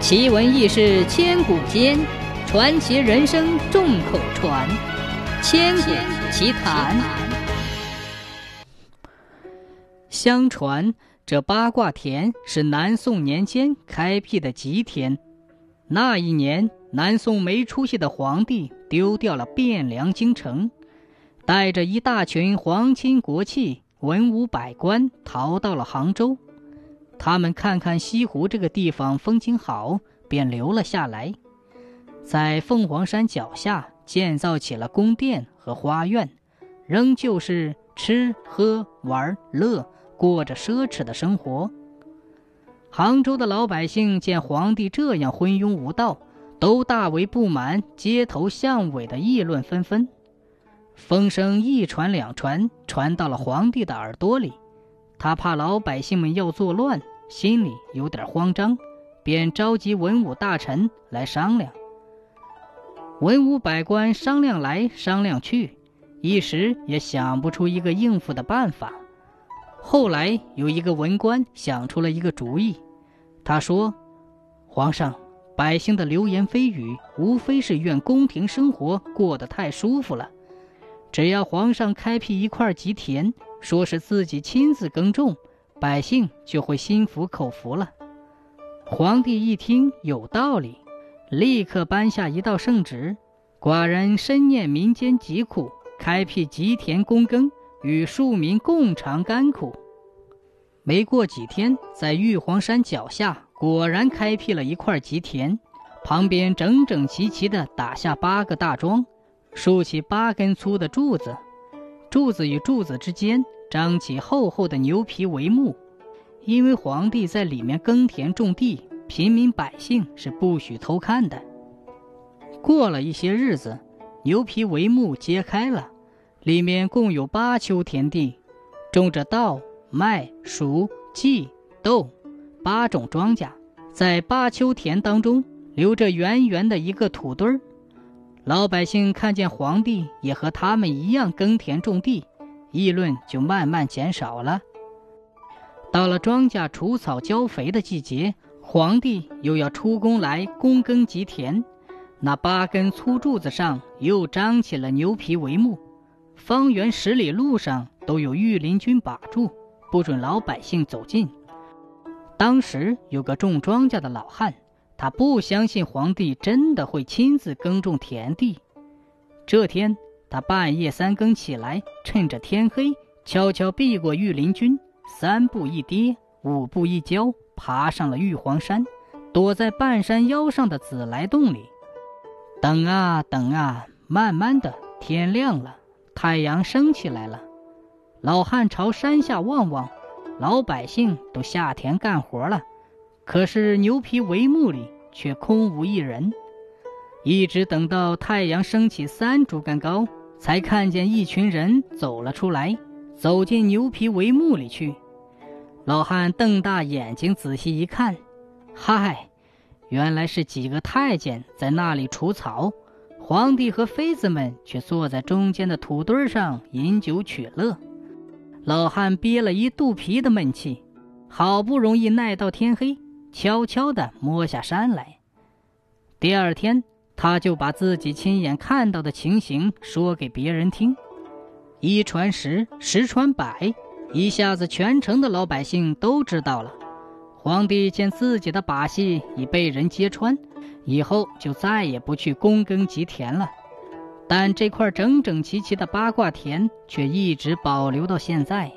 奇闻异事千古间，传奇人生众口传。千古奇谈。相传这八卦田是南宋年间开辟的吉田。那一年，南宋没出息的皇帝丢掉了汴梁京城，带着一大群皇亲国戚、文武百官逃到了杭州。他们看看西湖这个地方风景好，便留了下来，在凤凰山脚下建造起了宫殿和花园，仍旧是吃喝玩乐，过着奢侈的生活。杭州的老百姓见皇帝这样昏庸无道，都大为不满，街头巷尾的议论纷纷。风声一传两传，传到了皇帝的耳朵里，他怕老百姓们要作乱。心里有点慌张，便召集文武大臣来商量。文武百官商量来商量去，一时也想不出一个应付的办法。后来有一个文官想出了一个主意，他说：“皇上，百姓的流言蜚语，无非是怨宫廷生活过得太舒服了。只要皇上开辟一块吉田，说是自己亲自耕种。”百姓就会心服口服了。皇帝一听有道理，立刻颁下一道圣旨：寡人深念民间疾苦，开辟吉田躬耕，与庶民共尝甘苦。没过几天，在玉皇山脚下果然开辟了一块吉田，旁边整整齐齐地打下八个大桩，竖起八根粗的柱子，柱子与柱子之间。张起厚厚的牛皮帷幕，因为皇帝在里面耕田种地，平民百姓是不许偷看的。过了一些日子，牛皮帷幕揭开了，里面共有八丘田地，种着稻、麦、黍、稷、豆八种庄稼，在八丘田当中留着圆圆的一个土堆儿。老百姓看见皇帝也和他们一样耕田种地。议论就慢慢减少了。到了庄稼除草浇肥的季节，皇帝又要出宫来躬耕吉田，那八根粗柱子上又张起了牛皮帷幕，方圆十里路上都有御林军把住，不准老百姓走近。当时有个种庄稼的老汉，他不相信皇帝真的会亲自耕种田地。这天。他半夜三更起来，趁着天黑，悄悄避过御林军，三步一跌，五步一跤，爬上了玉皇山，躲在半山腰上的紫来洞里。等啊等啊，慢慢的天亮了，太阳升起来了。老汉朝山下望望，老百姓都下田干活了，可是牛皮帷幕里却空无一人。一直等到太阳升起三竹竿高。才看见一群人走了出来，走进牛皮帷幕里去。老汉瞪大眼睛仔细一看，嗨，原来是几个太监在那里除草，皇帝和妃子们却坐在中间的土堆上饮酒取乐。老汉憋了一肚皮的闷气，好不容易耐到天黑，悄悄地摸下山来。第二天。他就把自己亲眼看到的情形说给别人听，一传十，十传百，一下子全城的老百姓都知道了。皇帝见自己的把戏已被人揭穿，以后就再也不去躬耕吉田了。但这块整整齐齐的八卦田却一直保留到现在。